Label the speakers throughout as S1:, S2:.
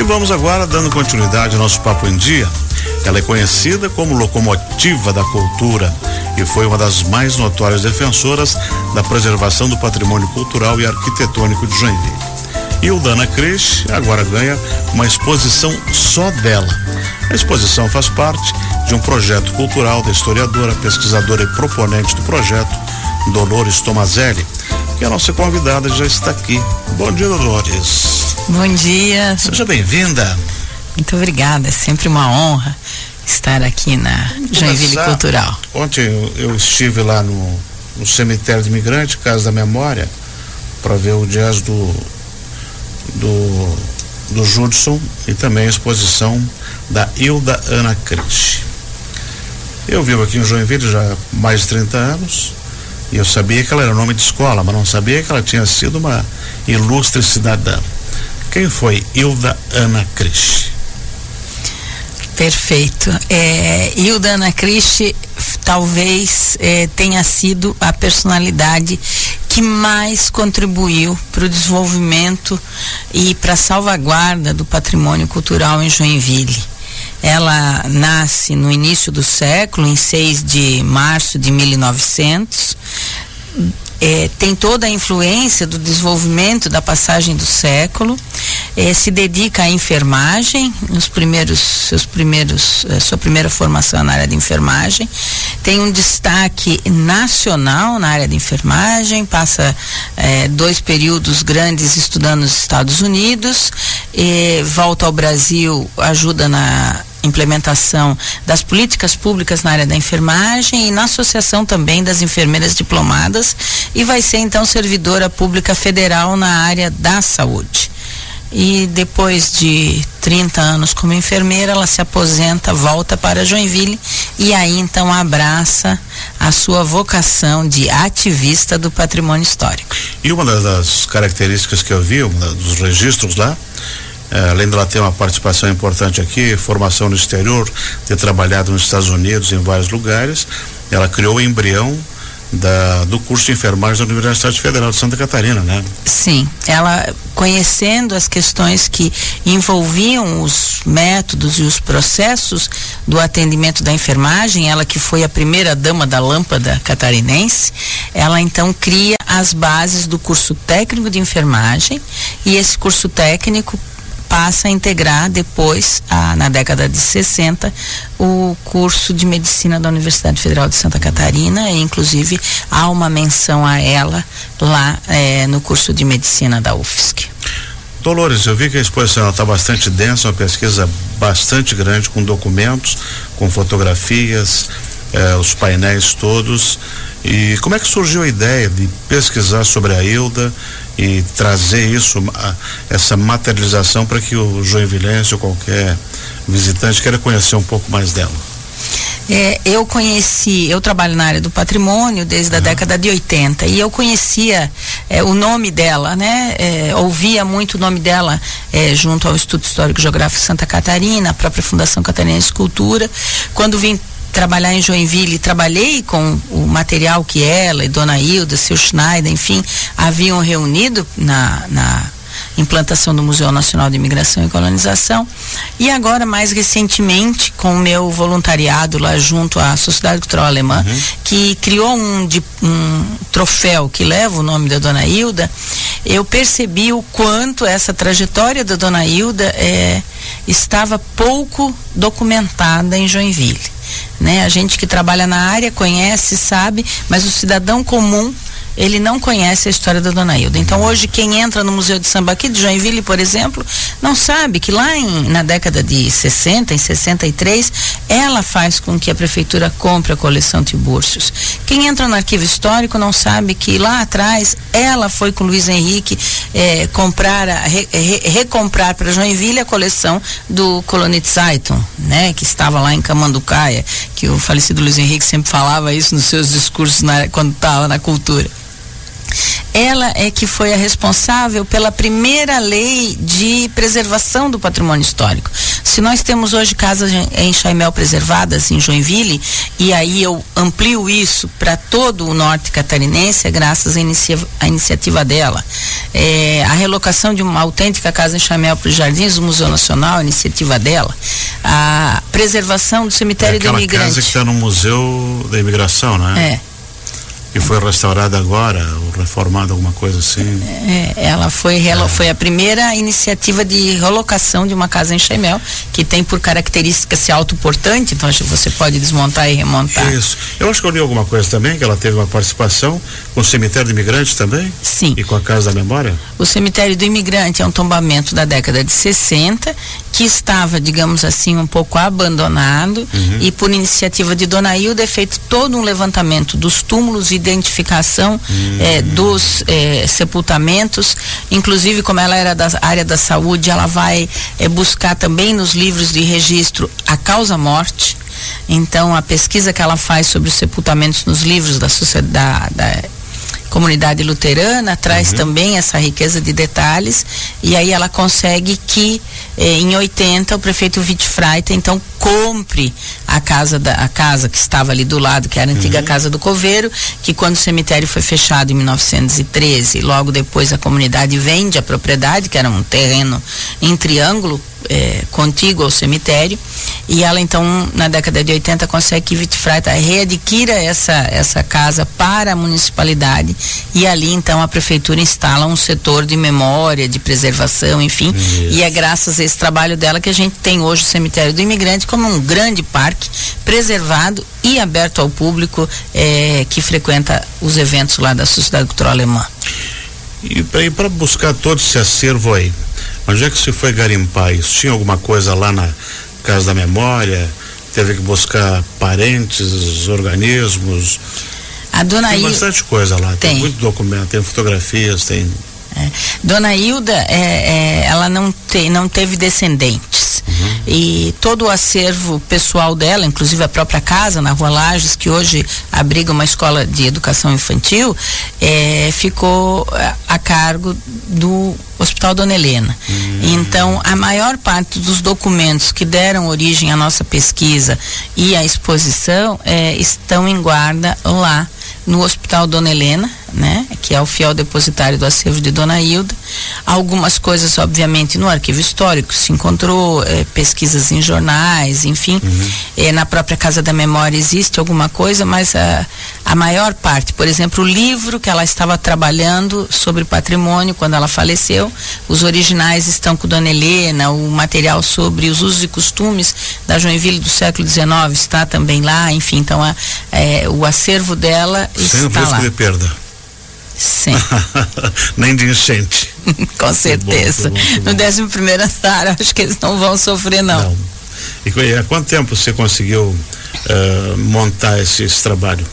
S1: E vamos agora dando continuidade ao nosso Papo em Dia. Ela é conhecida como locomotiva da cultura e foi uma das mais notórias defensoras da preservação do patrimônio cultural e arquitetônico de Joinville. E o Dana Cris agora ganha uma exposição só dela. A exposição faz parte de um projeto cultural da historiadora, pesquisadora e proponente do projeto, Dolores Tomazelli, que a nossa convidada já está aqui. Bom dia, Dolores.
S2: Bom dia.
S1: Seja bem-vinda.
S2: Muito obrigada, é sempre uma honra estar aqui na Joinville Cultural.
S1: Ontem eu, eu, estive lá no, no cemitério de imigrante, Casa da Memória, para ver o jazz do do, do Judson e também a exposição da Hilda Ana Cris. Eu vivo aqui em Joinville já há mais de 30 anos eu sabia que ela era nome de escola, mas não sabia que ela tinha sido uma ilustre cidadã. Quem foi Hilda Ana Cris?
S2: Perfeito. É, Hilda Ana Cris talvez é, tenha sido a personalidade que mais contribuiu para o desenvolvimento e para a salvaguarda do patrimônio cultural em Joinville. Ela nasce no início do século, em 6 de março de 1900, é, tem toda a influência do desenvolvimento da passagem do século, é, se dedica à enfermagem, nos primeiros, seus primeiros, é, sua primeira formação na área de enfermagem, tem um destaque nacional na área de enfermagem, passa é, dois períodos grandes estudando nos Estados Unidos, volta ao Brasil, ajuda na implementação das políticas públicas na área da enfermagem e na associação também das enfermeiras diplomadas e vai ser então servidora pública federal na área da saúde. E depois de 30 anos como enfermeira, ela se aposenta, volta para Joinville e aí então abraça a sua vocação de ativista do patrimônio histórico.
S1: E uma das características que eu vi, um dos registros lá, além dela ter uma participação importante aqui, formação no exterior, ter trabalhado nos Estados Unidos em vários lugares, ela criou o embrião da, do curso de enfermagem da Universidade Federal de Santa Catarina, né?
S2: Sim, ela conhecendo as questões que envolviam os métodos e os processos do atendimento da enfermagem, ela que foi a primeira dama da lâmpada catarinense, ela então cria as bases do curso técnico de enfermagem e esse curso técnico passa a integrar depois, a, na década de 60, o curso de medicina da Universidade Federal de Santa Catarina, e inclusive há uma menção a ela lá é, no curso de medicina da UFSC.
S1: Dolores, eu vi que a exposição está bastante densa, uma pesquisa bastante grande, com documentos, com fotografias, eh, os painéis todos. E como é que surgiu a ideia de pesquisar sobre a Hilda e trazer isso, essa materialização para que o joinvilense ou qualquer visitante queira conhecer um pouco mais dela?
S2: É, eu conheci, eu trabalho na área do patrimônio desde uhum. a década de 80 e eu conhecia é, o nome dela, né? É, ouvia muito o nome dela é, junto ao Instituto Histórico Geográfico Santa Catarina, a própria Fundação Catarinense de Cultura. Quando vim trabalhar em Joinville, trabalhei com o material que ela e Dona Hilda, seu Schneider, enfim, haviam reunido na, na implantação do Museu Nacional de Imigração e Colonização. E agora, mais recentemente, com o meu voluntariado lá junto à Sociedade Cultural Alemã, uhum. que criou um, de, um troféu que leva o nome da Dona Hilda, eu percebi o quanto essa trajetória da Dona Hilda é, estava pouco documentada em Joinville. Né? A gente que trabalha na área conhece, sabe, mas o cidadão comum ele não conhece a história da Dona Hilda. Então hoje quem entra no Museu de Samba aqui de Joinville, por exemplo, não sabe que lá em, na década de 60, em 63, ela faz com que a prefeitura compre a coleção Tibúrcios. Quem entra no arquivo histórico não sabe que lá atrás ela foi com Luiz Henrique eh, comprar, a, re, re, recomprar para Joinville a coleção do Colonit Zeitung, né, que estava lá em Camanducaia, que o falecido Luiz Henrique sempre falava isso nos seus discursos na, quando estava na cultura. Ela é que foi a responsável pela primeira lei de preservação do patrimônio histórico. Se nós temos hoje casas em Chaimel preservadas em Joinville, e aí eu amplio isso para todo o norte catarinense, é graças à, inicia à iniciativa dela. É, a relocação de uma autêntica casa em Chaimel para os Jardins do Museu Nacional, a iniciativa dela. A preservação do cemitério é do imigrante.
S1: casa que está no Museu da Imigração, né?
S2: É
S1: que foi restaurada agora, ou reformada, alguma coisa assim.
S2: É, ela foi, ela é. foi a primeira iniciativa de relocação de uma casa em Chemel, que tem por característica ser autoportante, então você pode desmontar e remontar.
S1: Isso. Eu acho que eu li alguma coisa também, que ela teve uma participação com o cemitério do imigrante também?
S2: Sim.
S1: E com a Casa da Memória?
S2: O cemitério do imigrante é um tombamento da década de 60, que estava, digamos assim, um pouco abandonado, uhum. e por iniciativa de Dona Hilda é feito todo um levantamento dos túmulos e identificação hum. é, dos é, sepultamentos, inclusive como ela era da área da saúde, ela vai é, buscar também nos livros de registro a causa morte. Então a pesquisa que ela faz sobre os sepultamentos nos livros da sociedade da, comunidade luterana traz uhum. também essa riqueza de detalhes e aí ela consegue que eh, em 80 o prefeito Wittfreiter então compre a casa da a casa que estava ali do lado que era a antiga uhum. casa do coveiro que quando o cemitério foi fechado em 1913 logo depois a comunidade vende a propriedade que era um terreno em triângulo é, contíguo ao cemitério e ela então na década de 80 consegue que Vitfreita readquira essa essa casa para a municipalidade e ali então a prefeitura instala um setor de memória, de preservação, enfim, e é graças a esse trabalho dela que a gente tem hoje o cemitério do imigrante como um grande parque preservado e aberto ao público é, que frequenta os eventos lá da Sociedade Cultural Alemã.
S1: E para buscar todo esse acervo aí, Onde é que se foi garimpar isso? Tinha alguma coisa lá na Casa da Memória? Teve que buscar parentes, organismos?
S2: A dona
S1: Tem bastante coisa lá, tem. tem muito documento, tem fotografias, tem
S2: é. Dona Hilda, é, é, ela não, te, não teve descendentes. Uhum. E todo o acervo pessoal dela, inclusive a própria casa na Rua Lages, que hoje abriga uma escola de educação infantil, é, ficou é, a cargo do Hospital Dona Helena. Uhum. Então, a maior parte dos documentos que deram origem à nossa pesquisa e à exposição estão em guarda lá no Hospital Dona Helena, né, que é o fiel depositário do acervo de Dona Hilda. Algumas coisas, obviamente, no arquivo histórico se encontrou, é, pesquisas em jornais, enfim. Uhum. É, na própria Casa da Memória existe alguma coisa, mas a, a maior parte, por exemplo, o livro que ela estava trabalhando sobre patrimônio quando ela faleceu, os originais estão com Dona Helena, o material sobre os usos e costumes da Joinville do século XIX está também lá, enfim, então a, é, o acervo dela
S1: Sem
S2: está lá.
S1: de perda.
S2: Sim.
S1: Nem de enchente.
S2: Com certeza. Bom, bom, bom. No 11 primeiro andar, acho que eles não vão sofrer, não. não.
S1: E há quanto tempo você conseguiu uh, montar esse, esse trabalho?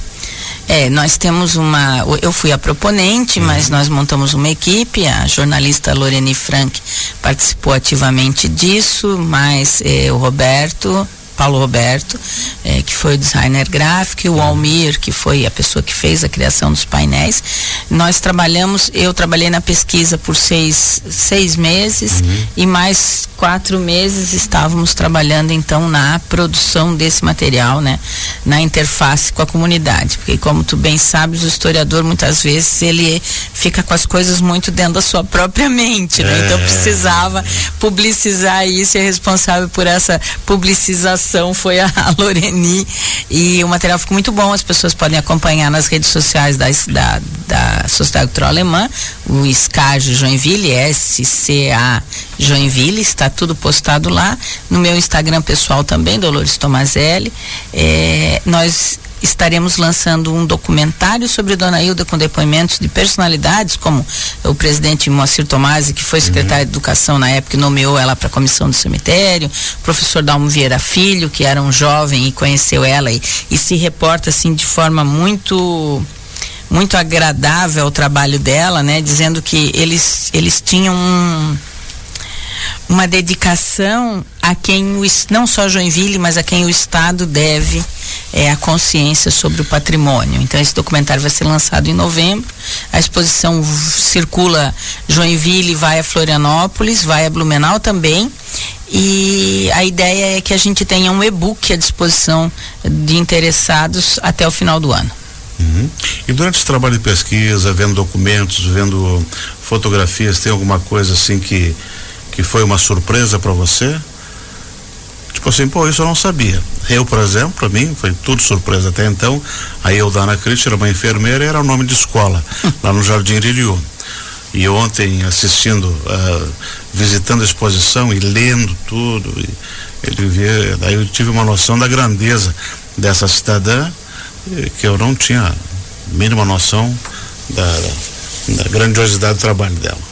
S2: É, nós temos uma. Eu fui a proponente, uhum. mas nós montamos uma equipe. A jornalista Lorene Frank participou ativamente disso, mas eh, o Roberto Paulo Roberto, é, que foi o designer gráfico, e o Almir, que foi a pessoa que fez a criação dos painéis. Nós trabalhamos, eu trabalhei na pesquisa por seis, seis meses uhum. e mais quatro meses estávamos trabalhando então na produção desse material, né? Na interface com a comunidade. Porque como tu bem sabes, o historiador muitas vezes ele fica com as coisas muito dentro da sua própria mente, né? Então, é. Então precisava publicizar isso e é responsável por essa publicização foi a Loreni e o material ficou muito bom. As pessoas podem acompanhar nas redes sociais da, da, da Sociedade Cultural Alemã, o SCAG Joinville, SCA Joinville, está tudo postado lá. No meu Instagram pessoal também, Dolores Tomazelli. É, nós estaremos lançando um documentário sobre Dona Hilda com depoimentos de personalidades como o presidente Moacir Tomasi, que foi secretário uhum. de Educação na época e nomeou ela para a comissão do cemitério, o professor Dalmo Vieira Filho, que era um jovem e conheceu ela e, e se reporta assim de forma muito muito agradável ao trabalho dela, né, dizendo que eles eles tinham um, uma dedicação a quem o não só Joinville, mas a quem o estado deve é, a consciência sobre o patrimônio. Então esse documentário vai ser lançado em novembro. A exposição circula Joinville, vai a Florianópolis, vai a Blumenau também. E a ideia é que a gente tenha um e-book à disposição de interessados até o final do ano.
S1: Uhum. E durante esse trabalho de pesquisa, vendo documentos, vendo fotografias, tem alguma coisa assim que, que foi uma surpresa para você? Tipo assim, pô, isso eu não sabia. Eu, por exemplo, para mim, foi tudo surpresa até então. A Eudana Cristi era uma enfermeira e era o nome de escola, lá no Jardim Iriliu. E ontem, assistindo, uh, visitando a exposição e lendo tudo, e ele vê, daí eu tive uma noção da grandeza dessa cidadã que eu não tinha a mínima noção da, da grandiosidade do trabalho dela.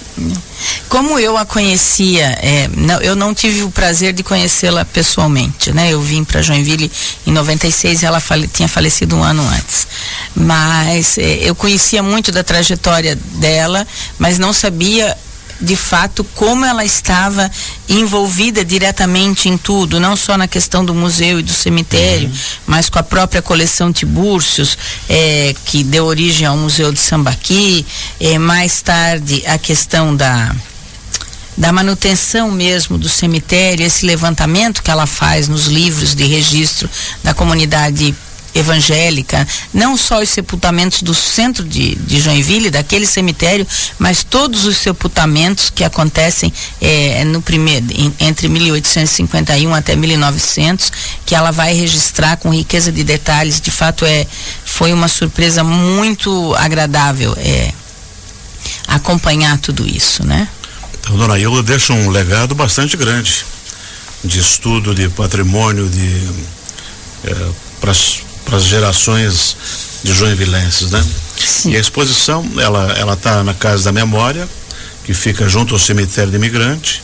S2: Como eu a conhecia, é, não, eu não tive o prazer de conhecê-la pessoalmente, né? Eu vim para Joinville em 96 e ela fale, tinha falecido um ano antes. Mas é, eu conhecia muito da trajetória dela, mas não sabia de fato como ela estava envolvida diretamente em tudo, não só na questão do museu e do cemitério, uhum. mas com a própria coleção Tibúrcios, é, que deu origem ao Museu de Sambaqui, é, mais tarde a questão da da manutenção mesmo do cemitério, esse levantamento que ela faz nos livros de registro da comunidade evangélica, não só os sepultamentos do centro de, de Joinville, daquele cemitério, mas todos os sepultamentos que acontecem é, no primeiro, em, entre 1851 até 1900, que ela vai registrar com riqueza de detalhes. De fato, é, foi uma surpresa muito agradável é, acompanhar tudo isso, né?
S1: Então, dona Ilda deixa um legado bastante grande de estudo de patrimônio de é, para para as gerações de joinvilenses, né? Sim. E a exposição, ela ela está na Casa da Memória, que fica junto ao cemitério de imigrante.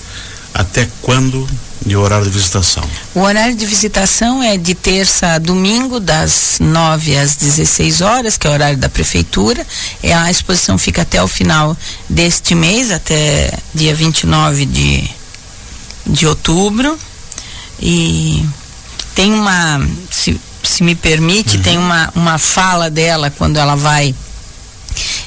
S1: Até quando e o horário de visitação?
S2: O horário de visitação é de terça a domingo, das 9 às 16 horas, que é o horário da prefeitura. E a exposição fica até o final deste mês, até dia 29 de, de outubro. E tem uma. Se, se me permite, uhum. tem uma, uma fala dela quando ela vai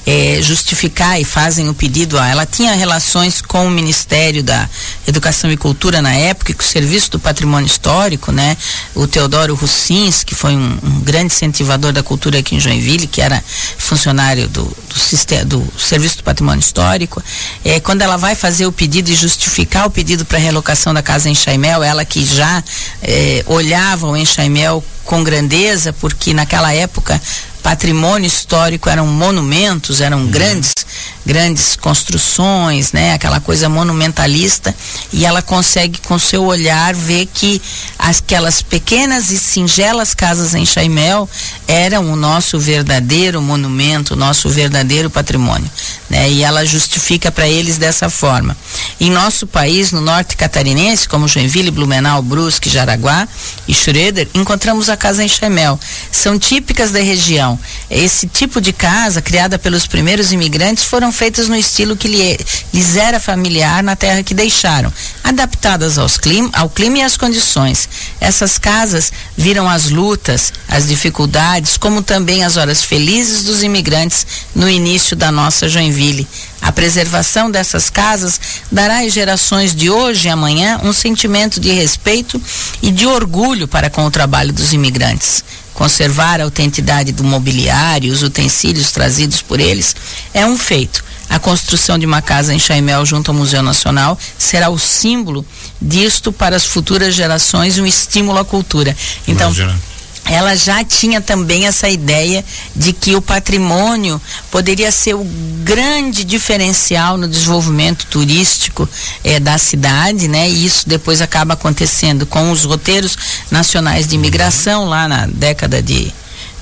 S2: é, justificar e fazem o pedido. Ela tinha relações com o Ministério da Educação e Cultura na época, e com o Serviço do Patrimônio Histórico, né? O Teodoro Russins, que foi um, um grande incentivador da cultura aqui em Joinville, que era funcionário do, do, sistema, do Serviço do Patrimônio Histórico. É, quando ela vai fazer o pedido e justificar o pedido para relocação da casa em Chaimel, ela que já é, olhava o Enxaimel com grandeza, porque naquela época patrimônio histórico eram monumentos, eram uhum. grandes, grandes construções, né? Aquela coisa monumentalista e ela consegue com seu olhar ver que aquelas pequenas e singelas casas em Chaimel eram o nosso verdadeiro monumento, o nosso verdadeiro patrimônio, né? E ela justifica para eles dessa forma. Em nosso país, no norte catarinense, como Joinville, Blumenau, Brusque, Jaraguá e Schroeder, encontramos a casa em Chaimel. São típicas da região esse tipo de casa, criada pelos primeiros imigrantes, foram feitas no estilo que lhes era familiar na terra que deixaram, adaptadas aos clima, ao clima e às condições. Essas casas viram as lutas, as dificuldades, como também as horas felizes dos imigrantes no início da nossa Joinville. A preservação dessas casas dará às gerações de hoje e amanhã um sentimento de respeito e de orgulho para com o trabalho dos imigrantes. Conservar a autenticidade do mobiliário, os utensílios trazidos por eles, é um feito. A construção de uma casa em Chaimel junto ao Museu Nacional será o símbolo disto para as futuras gerações e um estímulo à cultura. Então, Imagina ela já tinha também essa ideia de que o patrimônio poderia ser o grande diferencial no desenvolvimento turístico eh, da cidade, né? E isso depois acaba acontecendo com os roteiros nacionais de imigração lá na década de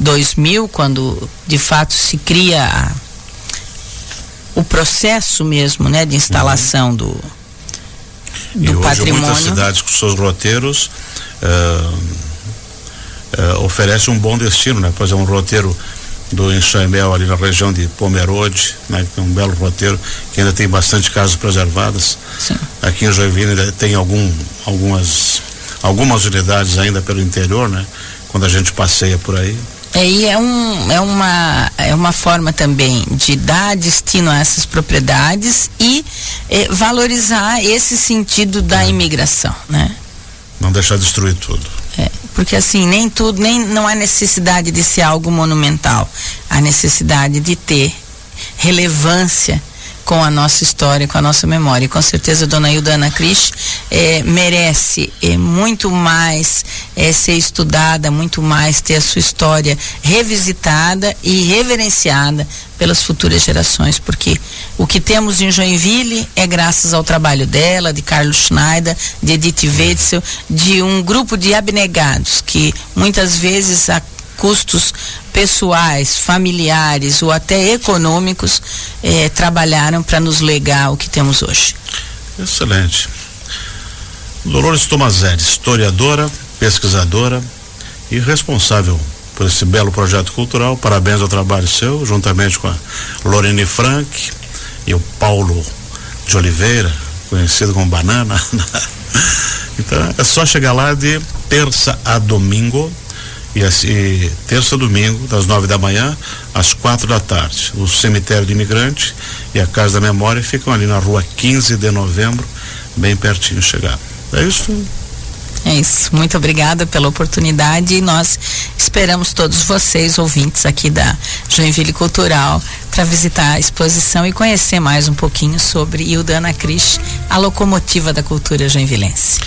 S2: 2000, quando de fato se cria a, o processo mesmo, né, de instalação uhum. do do e hoje patrimônio.
S1: muitas cidades com seus roteiros uh uh, oferece um bom destino, né? Fazer um roteiro do Enxaimel ali na região de Pomerode, né? Que é um belo roteiro que ainda tem bastante casas preservadas. Sim. Aqui em Joinville ainda tem algum, algumas algumas unidades ainda pelo interior, né? quando a gente passeia por aí.
S2: É, e é, um, é, uma, é uma forma também de dar destino a essas propriedades e é, valorizar esse sentido da é. imigração, né?
S1: Não deixar destruir tudo.
S2: Porque assim, nem tudo, nem não há necessidade de ser algo monumental. Há necessidade de ter relevância com a nossa história, com a nossa memória. E com certeza dona Hilda Ana Cris é, merece é, muito mais é, ser estudada, muito mais ter a sua história revisitada e reverenciada pelas futuras gerações, porque o que temos em Joinville é graças ao trabalho dela, de Carlos Schneider, de Edith Wetzel, de um grupo de abnegados que muitas vezes a custos pessoais, familiares ou até econômicos eh, trabalharam para nos legar o que temos hoje.
S1: Excelente. Dolores Tomazelli, historiadora, pesquisadora e responsável por esse belo projeto cultural. Parabéns ao trabalho seu, juntamente com a Lorene Frank e o Paulo de Oliveira, conhecido como Banana. então é só chegar lá de terça a domingo e, terça domingo, das nove da manhã às quatro da tarde. O cemitério de imigrante e a Casa da Memória ficam ali na rua 15 de novembro, bem pertinho chegar. É isso.
S2: É isso. Muito obrigada pela oportunidade e nós esperamos todos vocês, ouvintes aqui da Joinville Cultural, para visitar a exposição e conhecer mais um pouquinho sobre Ildana Cris, a locomotiva da cultura joinvilense.